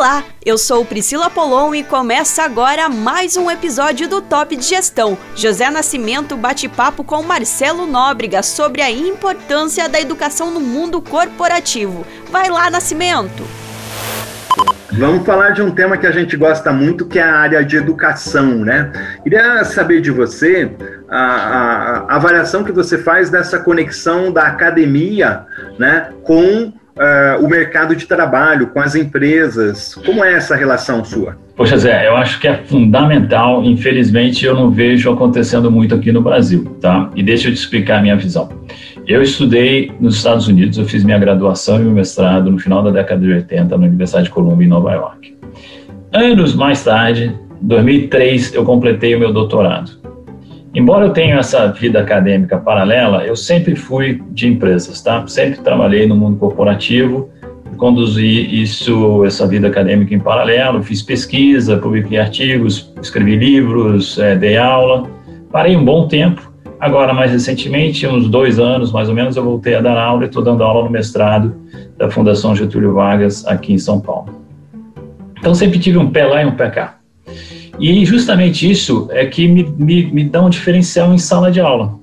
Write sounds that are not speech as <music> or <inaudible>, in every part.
Olá, eu sou Priscila Polon e começa agora mais um episódio do Top de Gestão. José Nascimento bate papo com Marcelo Nóbrega sobre a importância da educação no mundo corporativo. Vai lá, Nascimento! Vamos falar de um tema que a gente gosta muito, que é a área de educação, né? Queria saber de você a, a, a avaliação que você faz dessa conexão da academia, né, com uh, o mercado de trabalho, com as empresas? Como é essa relação sua? Poxa, Zé, eu acho que é fundamental. Infelizmente, eu não vejo acontecendo muito aqui no Brasil, tá? E deixa eu te explicar a minha visão. Eu estudei nos Estados Unidos, eu fiz minha graduação e meu mestrado no final da década de 80 na Universidade de Columbia, em Nova York. Anos mais tarde, em 2003, eu completei o meu doutorado. Embora eu tenha essa vida acadêmica paralela, eu sempre fui de empresas, tá? Sempre trabalhei no mundo corporativo, conduzi isso, essa vida acadêmica em paralelo, fiz pesquisa, publiquei artigos, escrevi livros, é, dei aula. Parei um bom tempo. Agora, mais recentemente, uns dois anos mais ou menos, eu voltei a dar aula e estou dando aula no mestrado da Fundação Getúlio Vargas aqui em São Paulo. Então, sempre tive um pé lá e um pé cá. E justamente isso é que me, me, me dá um diferencial em sala de aula.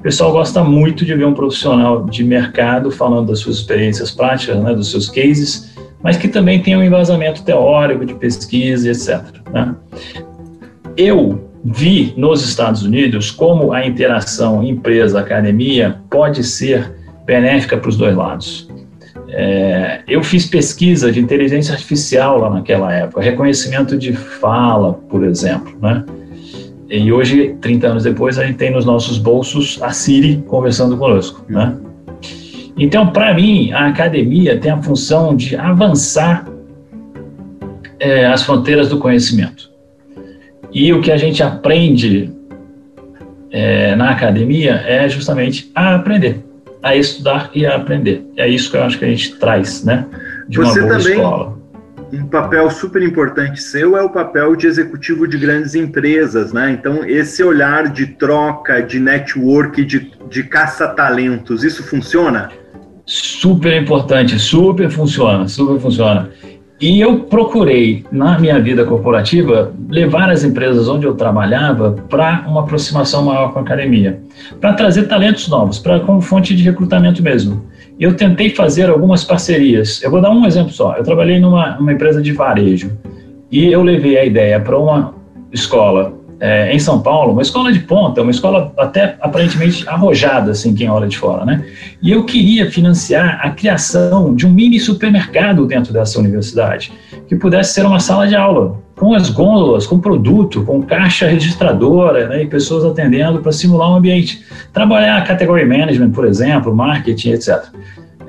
O pessoal gosta muito de ver um profissional de mercado falando das suas experiências práticas, né, dos seus cases, mas que também tem um embasamento teórico de pesquisa, etc. Né? Eu vi nos Estados Unidos como a interação empresa-academia pode ser benéfica para os dois lados. É, eu fiz pesquisa de inteligência artificial lá naquela época, reconhecimento de fala, por exemplo, né? E hoje, 30 anos depois, a gente tem nos nossos bolsos a Siri conversando conosco, né? Então, para mim, a academia tem a função de avançar é, as fronteiras do conhecimento. E o que a gente aprende é, na academia é justamente a aprender a estudar e a aprender. É isso que eu acho que a gente traz, né? De Você uma boa também, escola. Um papel super importante seu é o papel de executivo de grandes empresas, né? Então, esse olhar de troca, de network, de, de caça-talentos, isso funciona? Super importante, super funciona, super funciona. E eu procurei, na minha vida corporativa, levar as empresas onde eu trabalhava para uma aproximação maior com a academia, para trazer talentos novos, para como fonte de recrutamento mesmo. Eu tentei fazer algumas parcerias. Eu vou dar um exemplo só. Eu trabalhei numa, empresa de varejo e eu levei a ideia para uma escola é, em São Paulo, uma escola de ponta, uma escola até aparentemente arrojada, assim, quem olha de fora, né? E eu queria financiar a criação de um mini supermercado dentro dessa universidade, que pudesse ser uma sala de aula, com as gôndolas, com produto, com caixa registradora, né, e pessoas atendendo para simular um ambiente. Trabalhar category management, por exemplo, marketing, etc.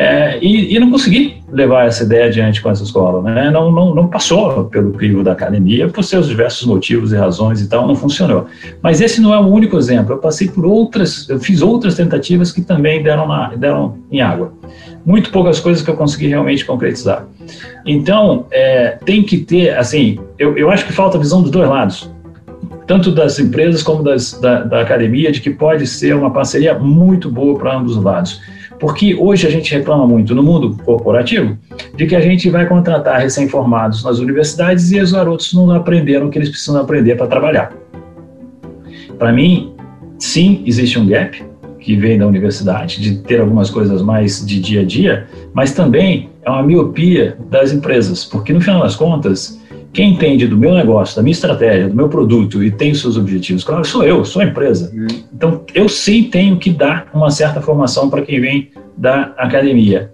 É, e, e, não consegui levar essa ideia adiante com essa escola, né? não, não, não passou pelo crivo da academia por seus diversos motivos e razões e tal, não funcionou. Mas esse não é o único exemplo, eu passei por outras, eu fiz outras tentativas que também deram, na, deram em água. Muito poucas coisas que eu consegui realmente concretizar. Então, é, tem que ter, assim, eu, eu acho que falta visão dos dois lados tanto das empresas como das, da, da academia, de que pode ser uma parceria muito boa para ambos os lados. Porque hoje a gente reclama muito no mundo corporativo de que a gente vai contratar recém-formados nas universidades e os garotos não aprenderam o que eles precisam aprender para trabalhar. Para mim, sim, existe um gap que vem da universidade, de ter algumas coisas mais de dia a dia, mas também é uma miopia das empresas, porque no final das contas, quem entende do meu negócio, da minha estratégia, do meu produto e tem os seus objetivos, claro, sou eu, sou a empresa. Uhum. Então, eu sim tenho que dar uma certa formação para quem vem da academia.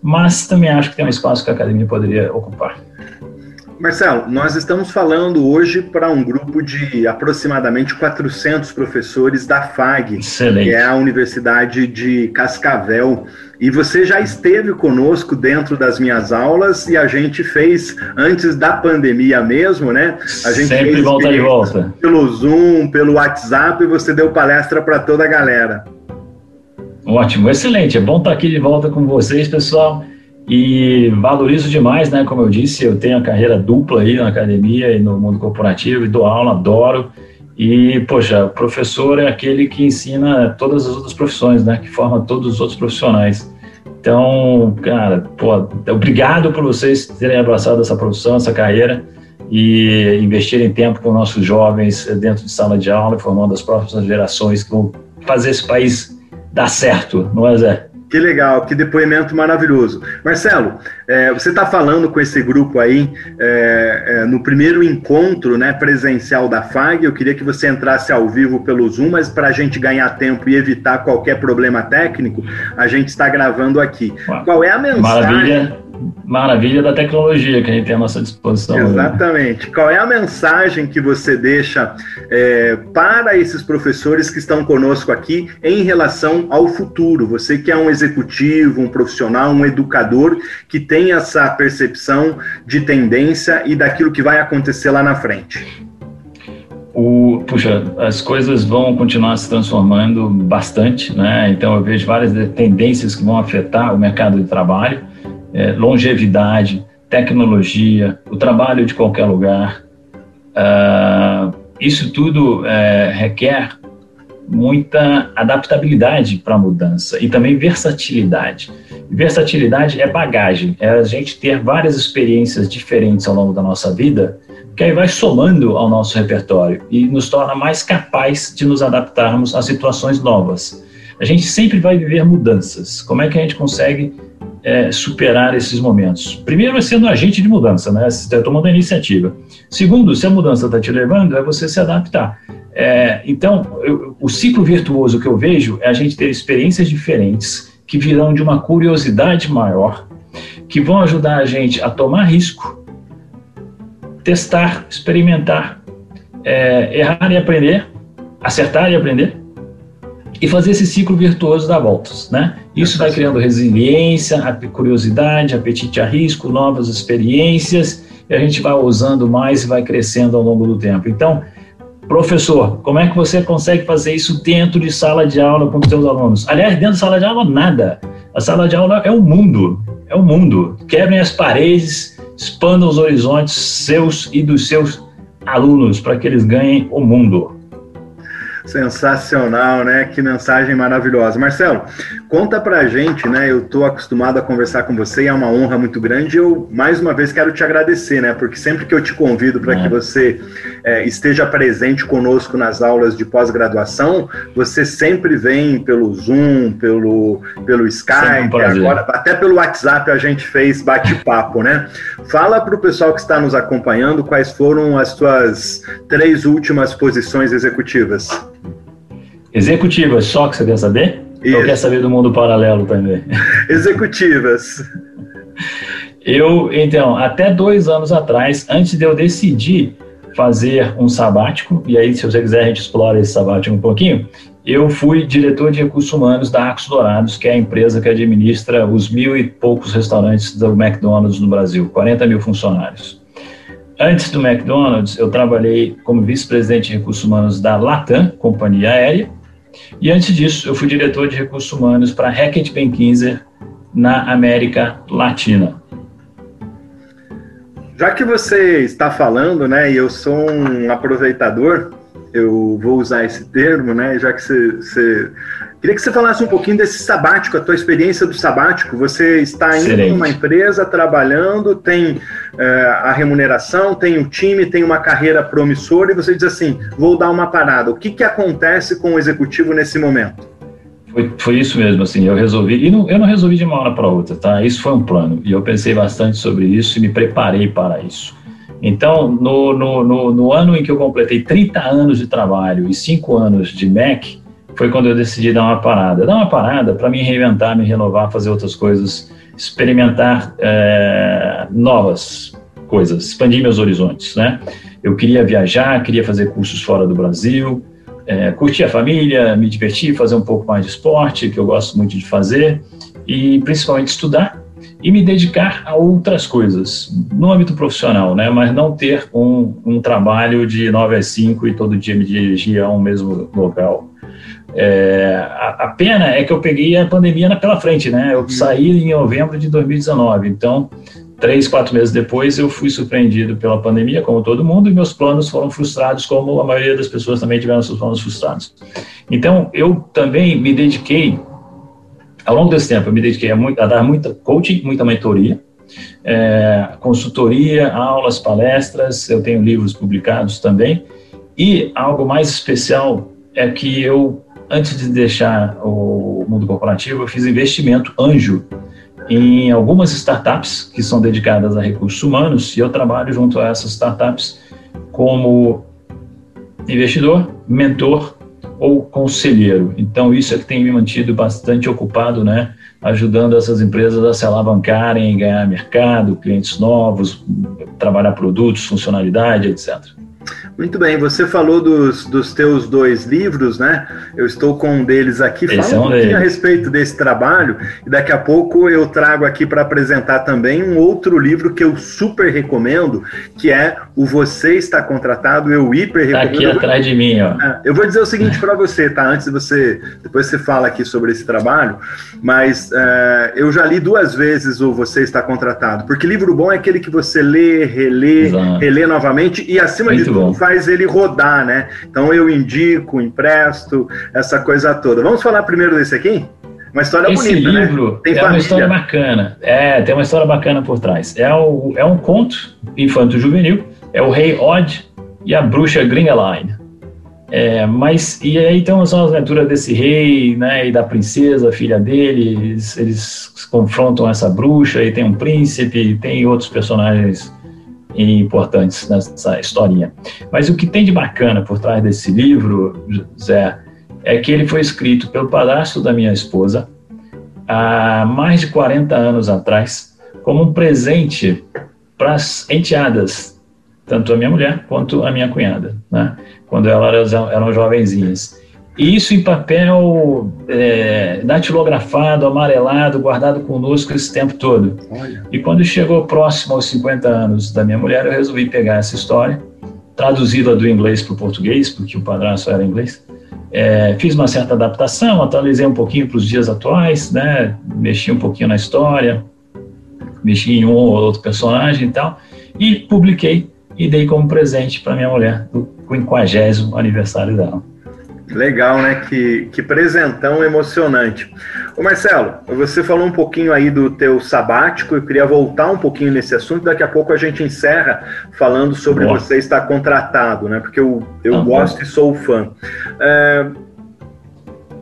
Mas também acho que tem um espaço que a academia poderia ocupar. Marcelo, nós estamos falando hoje para um grupo de aproximadamente 400 professores da FAG, Excelente. que é a Universidade de Cascavel. E você já esteve conosco dentro das minhas aulas e a gente fez antes da pandemia mesmo, né? A gente Sempre fez volta de volta. Pelo Zoom, pelo WhatsApp e você deu palestra para toda a galera. Ótimo, excelente. É bom estar aqui de volta com vocês, pessoal. E valorizo demais, né? Como eu disse, eu tenho a carreira dupla aí na academia e no mundo corporativo e dou aula, adoro. E, poxa, professor é aquele que ensina todas as outras profissões, né? Que forma todos os outros profissionais. Então, cara, pô, obrigado por vocês terem abraçado essa profissão, essa carreira e investirem tempo com nossos jovens dentro de sala de aula, formando as próximas gerações que vão fazer esse país dar certo, não é, Zé? Que legal, que depoimento maravilhoso. Marcelo, é, você está falando com esse grupo aí é, é, no primeiro encontro né, presencial da FAG. Eu queria que você entrasse ao vivo pelo Zoom, mas para a gente ganhar tempo e evitar qualquer problema técnico, a gente está gravando aqui. Qual é a mensagem? Maravilha maravilha da tecnologia que a gente tem à nossa disposição. Exatamente. Né? Qual é a mensagem que você deixa é, para esses professores que estão conosco aqui em relação ao futuro? Você que é um executivo, um profissional, um educador que tem essa percepção de tendência e daquilo que vai acontecer lá na frente. O, puxa, as coisas vão continuar se transformando bastante, né? Então eu vejo várias tendências que vão afetar o mercado de trabalho é, longevidade, tecnologia, o trabalho de qualquer lugar. Uh, isso tudo é, requer muita adaptabilidade para a mudança e também versatilidade. Versatilidade é bagagem, é a gente ter várias experiências diferentes ao longo da nossa vida, que aí vai somando ao nosso repertório e nos torna mais capaz de nos adaptarmos a situações novas. A gente sempre vai viver mudanças. Como é que a gente consegue é, superar esses momentos? Primeiro é sendo agente de mudança, né? Você está tomando a iniciativa. Segundo, se a mudança está te levando, é você se adaptar. É, então, eu, o ciclo virtuoso que eu vejo é a gente ter experiências diferentes que virão de uma curiosidade maior, que vão ajudar a gente a tomar risco, testar, experimentar, é, errar e aprender, acertar e aprender e fazer esse ciclo virtuoso dar voltas, né? Isso vai criando resiliência, curiosidade, apetite a risco, novas experiências, e a gente vai usando mais e vai crescendo ao longo do tempo. Então, professor, como é que você consegue fazer isso dentro de sala de aula com os seus alunos? Aliás, dentro de sala de aula, nada. A sala de aula é o mundo, é o mundo. Quebrem as paredes, expandam os horizontes seus e dos seus alunos para que eles ganhem o mundo. Sensacional, né? Que mensagem maravilhosa. Marcelo, conta pra gente, né? Eu tô acostumado a conversar com você e é uma honra muito grande. Eu, mais uma vez, quero te agradecer, né? Porque sempre que eu te convido para que você é, esteja presente conosco nas aulas de pós-graduação, você sempre vem pelo Zoom, pelo, pelo Skype, um agora até pelo WhatsApp a gente fez bate-papo, né? Fala para o pessoal que está nos acompanhando quais foram as suas três últimas posições executivas. Executivas, só que você quer saber? Isso. Ou quer saber do mundo paralelo também? <laughs> Executivas. Eu, então, até dois anos atrás, antes de eu decidir fazer um sabático, e aí, se você quiser, a gente explora esse sabático um pouquinho. Eu fui diretor de recursos humanos da Acos Dourados, que é a empresa que administra os mil e poucos restaurantes do McDonald's no Brasil, 40 mil funcionários. Antes do McDonald's, eu trabalhei como vice-presidente de recursos humanos da Latam, companhia aérea, e antes disso, eu fui diretor de recursos humanos para Hackett Benkinser na América Latina. Já que você está falando, né, e eu sou um aproveitador, eu vou usar esse termo, né, já que você, você Queria que você falasse um pouquinho desse sabático, a tua experiência do sabático. Você está indo Excelente. numa empresa, trabalhando, tem a remuneração, tem o time, tem uma carreira promissora, e você diz assim: vou dar uma parada. O que, que acontece com o executivo nesse momento? Foi, foi isso mesmo, assim, eu resolvi, e não, eu não resolvi de uma hora para outra, tá? Isso foi um plano, e eu pensei bastante sobre isso e me preparei para isso. Então, no, no, no, no ano em que eu completei 30 anos de trabalho e 5 anos de MEC, foi quando eu decidi dar uma parada. Dar uma parada para me reinventar, me renovar, fazer outras coisas, experimentar é, novas coisas, expandir meus horizontes, né? Eu queria viajar, queria fazer cursos fora do Brasil, é, curtir a família, me divertir, fazer um pouco mais de esporte, que eu gosto muito de fazer, e principalmente estudar e me dedicar a outras coisas, no âmbito profissional, né? Mas não ter um, um trabalho de 9 às 5 e todo dia me dirigir a um mesmo local. É, a, a, pena é que eu peguei a pandemia pela frente, né? Eu uhum. saí em novembro de 2019, então três, quatro meses depois eu fui surpreendido pela pandemia, como todo mundo, e meus planos foram frustrados, como a maioria das pessoas também tiveram seus planos frustrados. Então eu também me dediquei Ao longo desse tempo, eu me dediquei a, muito, a dar muita coaching, muita mentoria, é, consultoria, aulas, palestras, eu tenho livros publicados também. E algo mais especial é que eu, antes de deixar o mundo corporativo, eu fiz investimento anjo em algumas startups que são dedicadas a recursos humanos e eu trabalho junto a essas startups como investidor, mentor ou conselheiro. Então isso é que tem me mantido bastante ocupado, né, ajudando essas empresas a se alavancarem, ganhar mercado, clientes novos, trabalhar produtos, funcionalidade, etc. Muito bem, você falou dos, dos teus dois livros, né? Eu estou com um deles aqui. Fala um pouquinho a respeito desse trabalho e daqui a pouco eu trago aqui para apresentar também um outro livro que eu super recomendo, que é o Você Está Contratado, eu hiper recomendo. Tá aqui atrás de mim, ó. É, eu vou dizer o seguinte para você, tá? Antes de você, depois você fala aqui sobre esse trabalho, mas é, eu já li duas vezes o Você Está Contratado, porque livro bom é aquele que você lê, relê, Exato. relê novamente e acima Muito de bom faz ele rodar, né? Então eu indico, empresto, essa coisa toda. Vamos falar primeiro desse aqui? Uma história Esse bonita, né? livro né? Tem é família. uma história bacana. É, tem uma história bacana por trás. É, o, é um conto infanto-juvenil. É o Rei Odd e a Bruxa Gringeline. É, mas, e aí então são as aventuras desse rei, né, e da princesa, filha dele, eles, eles confrontam essa bruxa, e tem um príncipe, tem outros personagens importantes nessa historinha. Mas o que tem de bacana por trás desse livro, Zé, é que ele foi escrito pelo padrasto da minha esposa há mais de 40 anos atrás, como um presente para as enteadas, tanto a minha mulher quanto a minha cunhada, né? quando elas eram jovenzinhas. E isso em papel é, datilografado, amarelado, guardado conosco esse tempo todo. Olha. E quando chegou próximo aos 50 anos da minha mulher, eu resolvi pegar essa história, traduzi-la do inglês para o português, porque o padrasto era inglês. É, fiz uma certa adaptação, atualizei um pouquinho para os dias atuais, né? mexi um pouquinho na história, mexi em um ou outro personagem e tal, e publiquei e dei como presente para minha mulher do 50 aniversário dela. Legal, né? Que, que presentão emocionante. Ô Marcelo, você falou um pouquinho aí do teu sabático, eu queria voltar um pouquinho nesse assunto, daqui a pouco a gente encerra falando sobre Boa. você estar contratado, né? Porque eu, eu ah, gosto e sou fã. É,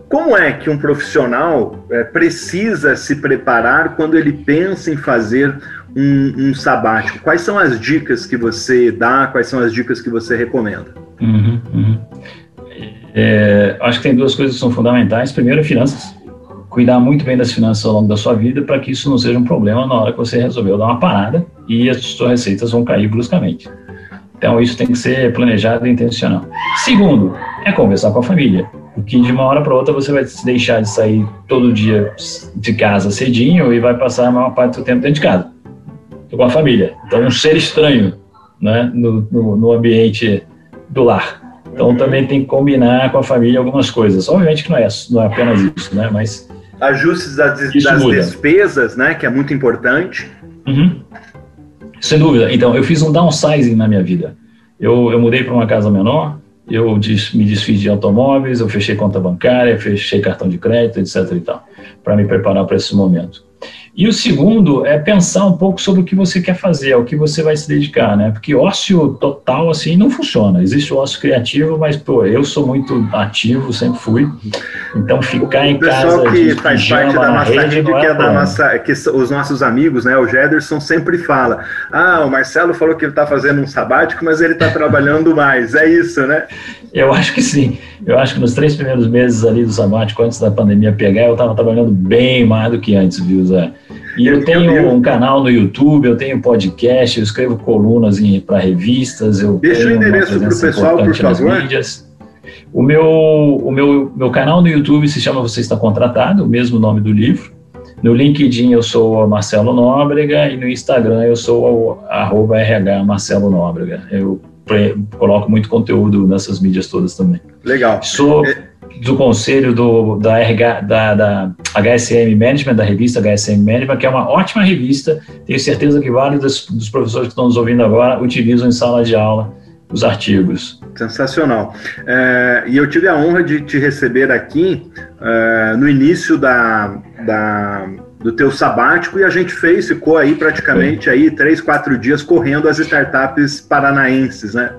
como é que um profissional é, precisa se preparar quando ele pensa em fazer um, um, sabático? Quais são as dicas que você dá? Quais são as dicas que você recomenda? Uhum, uhum. É, acho que tem duas coisas que são fundamentais. Primeiro, finanças. Cuidar muito bem das finanças ao longo da sua vida para que isso não seja um problema na hora que você resolveu dar uma parada e as suas receitas vão cair bruscamente. Então, isso tem que ser planejado e intencional. Segundo, é conversar com a família. Porque de uma hora para outra você vai deixar de sair todo dia de casa cedinho e vai passar a maior parte do tempo dentro de casa, com a família. Então, um ser estranho né, no, no, no ambiente do lar. Então também tem que combinar com a família algumas coisas. Obviamente que não é, não é apenas isso, né? Mas ajustes das, das despesas, né? Que é muito importante. Uhum. Sem dúvida. Então eu fiz um downsizing na minha vida. Eu, eu mudei para uma casa menor. Eu des, me desfiz de automóveis, eu fechei conta bancária, fechei cartão de crédito, etc. e tal, para me preparar para esse momento. E o segundo é pensar um pouco sobre o que você quer fazer, ao que você vai se dedicar, né? Porque ócio total, assim, não funciona. Existe o ócio criativo, mas, pô, eu sou muito ativo, sempre fui. Então, ficar em casa... O pessoal que faz parte da nossa rede, que é, é da nossa... Que os nossos amigos, né? O Jederson sempre fala, ah, o Marcelo falou que ele está fazendo um sabático, mas ele está trabalhando mais. É isso, né? Eu acho que sim. Eu acho que nos três primeiros meses ali do sabático, antes da pandemia pegar, eu estava trabalhando bem mais do que antes, viu, Zé? E eu, tenho um canal no YouTube, eu tenho podcast, eu escrevo colunas para revistas, eu Deixa tenho o endereço para o pessoal, por favor. Mídias. O meu, o meu, meu canal no YouTube se chama Você Está Contratado, o mesmo nome do livro. No LinkedIn eu sou Marcelo Nóbrega e no Instagram eu sou o, arroba RH Marcelo Nóbrega. Eu coloco muito conteúdo nessas mídias todas também. Legal. Sou é... do conselho do, da, RH, da, da HSM Management, da revista HSM Management, que é uma ótima revista. Tenho certeza que vários dos, dos professores que estão nos ouvindo agora utilizam em sala de aula os artigos. Sensacional. É, e eu tive a honra de te receber aqui é, no início da, da, do teu sabático e a gente fez, ficou aí praticamente aí três, quatro dias correndo as startups paranaenses, né?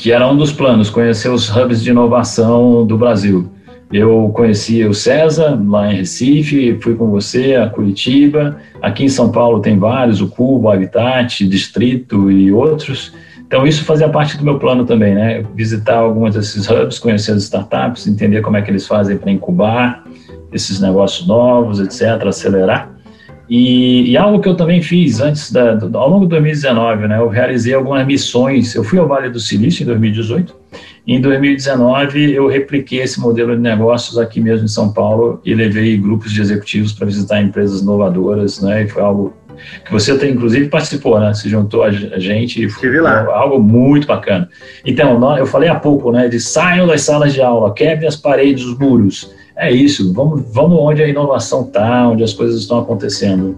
Que era um dos planos, conhecer os hubs de inovação do Brasil. Eu conheci o César lá em Recife, fui com você a Curitiba. Aqui em São Paulo tem vários, o Cubo, Habitat, Distrito e outros. Então, isso fazia parte do meu plano também, né? Visitar alguns desses hubs, conhecer as startups, entender como é que eles fazem para incubar esses negócios novos, etc., acelerar. E, e, algo que eu também fiz antes, da, do, ao longo de 2019, né? Eu realizei algumas missões. Eu fui ao Vale do Silício em 2018. Em 2019, eu repliquei esse modelo de negócios aqui mesmo em São Paulo e levei grupos de executivos para visitar empresas inovadoras, né? E foi algo que você até inclusive participou, né? Se juntou a gente e foi algo muito bacana. Então, eu falei há pouco, né? De saiam das salas de aula, quebrem as paredes, os muros. É isso, vamos, vamos onde a inovação está, onde as coisas estão acontecendo.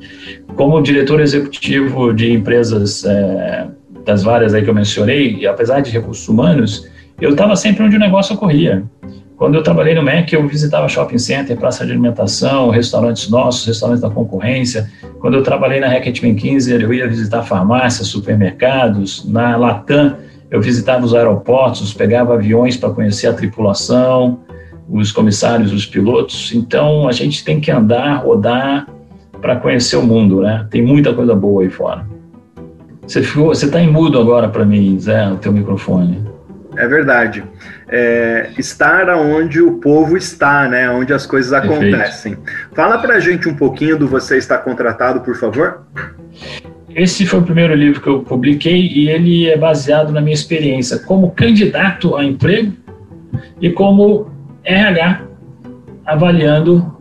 Como diretor executivo de empresas é, das várias aí que eu mencionei, apesar de recursos humanos, eu estava sempre onde o negócio ocorria. Quando eu trabalhei no MEC, eu visitava shopping center, praça de alimentação, restaurantes nossos, restaurantes da concorrência. Quando eu trabalhei na Hackett McKinsey, eu ia visitar farmácias, supermercados. Na Latam, eu visitava os aeroportos, pegava aviões para conhecer a tripulação, os comissários, os pilotos. Então, a gente tem que andar, rodar para conhecer o mundo, né? Tem muita coisa boa aí fora. Você ficou, você está em mudo agora para mim, Zé, o teu microfone. É verdade. É, estar onde o povo está, né? Onde as coisas acontecem. Perfeito. Fala pra gente um pouquinho do Você Está Contratado, por favor. Esse foi o primeiro livro que eu publiquei e ele é baseado na minha experiência como candidato a emprego e como RH avaliando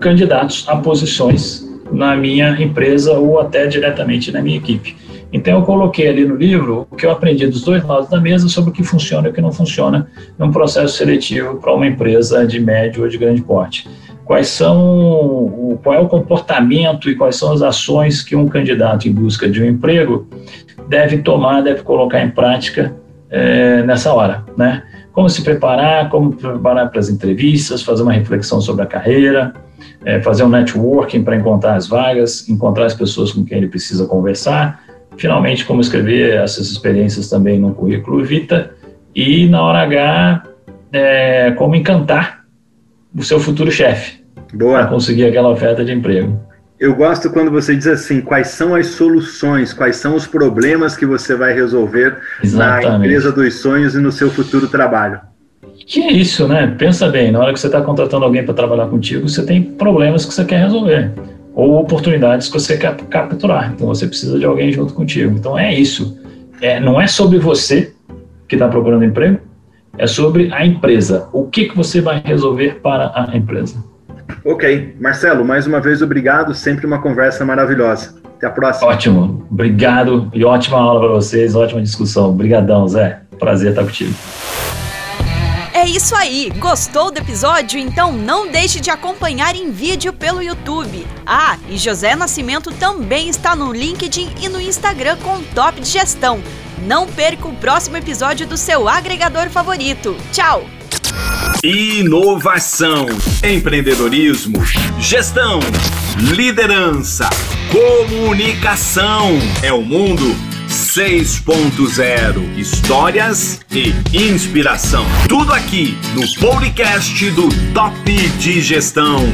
candidatos a posições na minha empresa ou até diretamente na minha equipe. Então eu coloquei ali no livro o que eu aprendi dos dois lados da mesa sobre o que funciona e o que não funciona num processo seletivo para uma empresa de médio ou de grande porte. Quais são, qual é o comportamento e quais são as ações que um candidato em busca de um emprego deve tomar, deve colocar em prática é, nessa hora, né? Como se preparar, como preparar para as entrevistas, fazer uma reflexão sobre a carreira, é, fazer um networking para encontrar as vagas, encontrar as pessoas com quem ele precisa conversar, finalmente como escrever essas experiências também no currículo Vita. E na hora H é, como encantar o seu futuro chefe. Para conseguir aquela oferta de emprego. Eu gosto quando você diz assim, quais são as soluções, quais são os problemas que você vai resolver Exatamente. na empresa dos sonhos e no seu futuro trabalho. Que é isso, né? Pensa bem, na hora que você está contratando alguém para trabalhar contigo, você tem problemas que você quer resolver ou oportunidades que você quer capturar. Então você precisa de alguém junto contigo. Então é isso. É, não é sobre você que está procurando emprego, é sobre a empresa. O que, que você vai resolver para a empresa. Ok. Marcelo, mais uma vez obrigado. Sempre uma conversa maravilhosa. Até a próxima. Ótimo. Obrigado e ótima aula para vocês. Ótima discussão. Obrigadão, Zé. Prazer estar contigo. É isso aí! Gostou do episódio? Então não deixe de acompanhar em vídeo pelo YouTube. Ah, e José Nascimento também está no LinkedIn e no Instagram com Top de Gestão. Não perca o próximo episódio do seu agregador favorito. Tchau! Inovação, empreendedorismo, gestão, liderança, comunicação. É o mundo 6.0 Histórias e inspiração. Tudo aqui no podcast do Top de Gestão.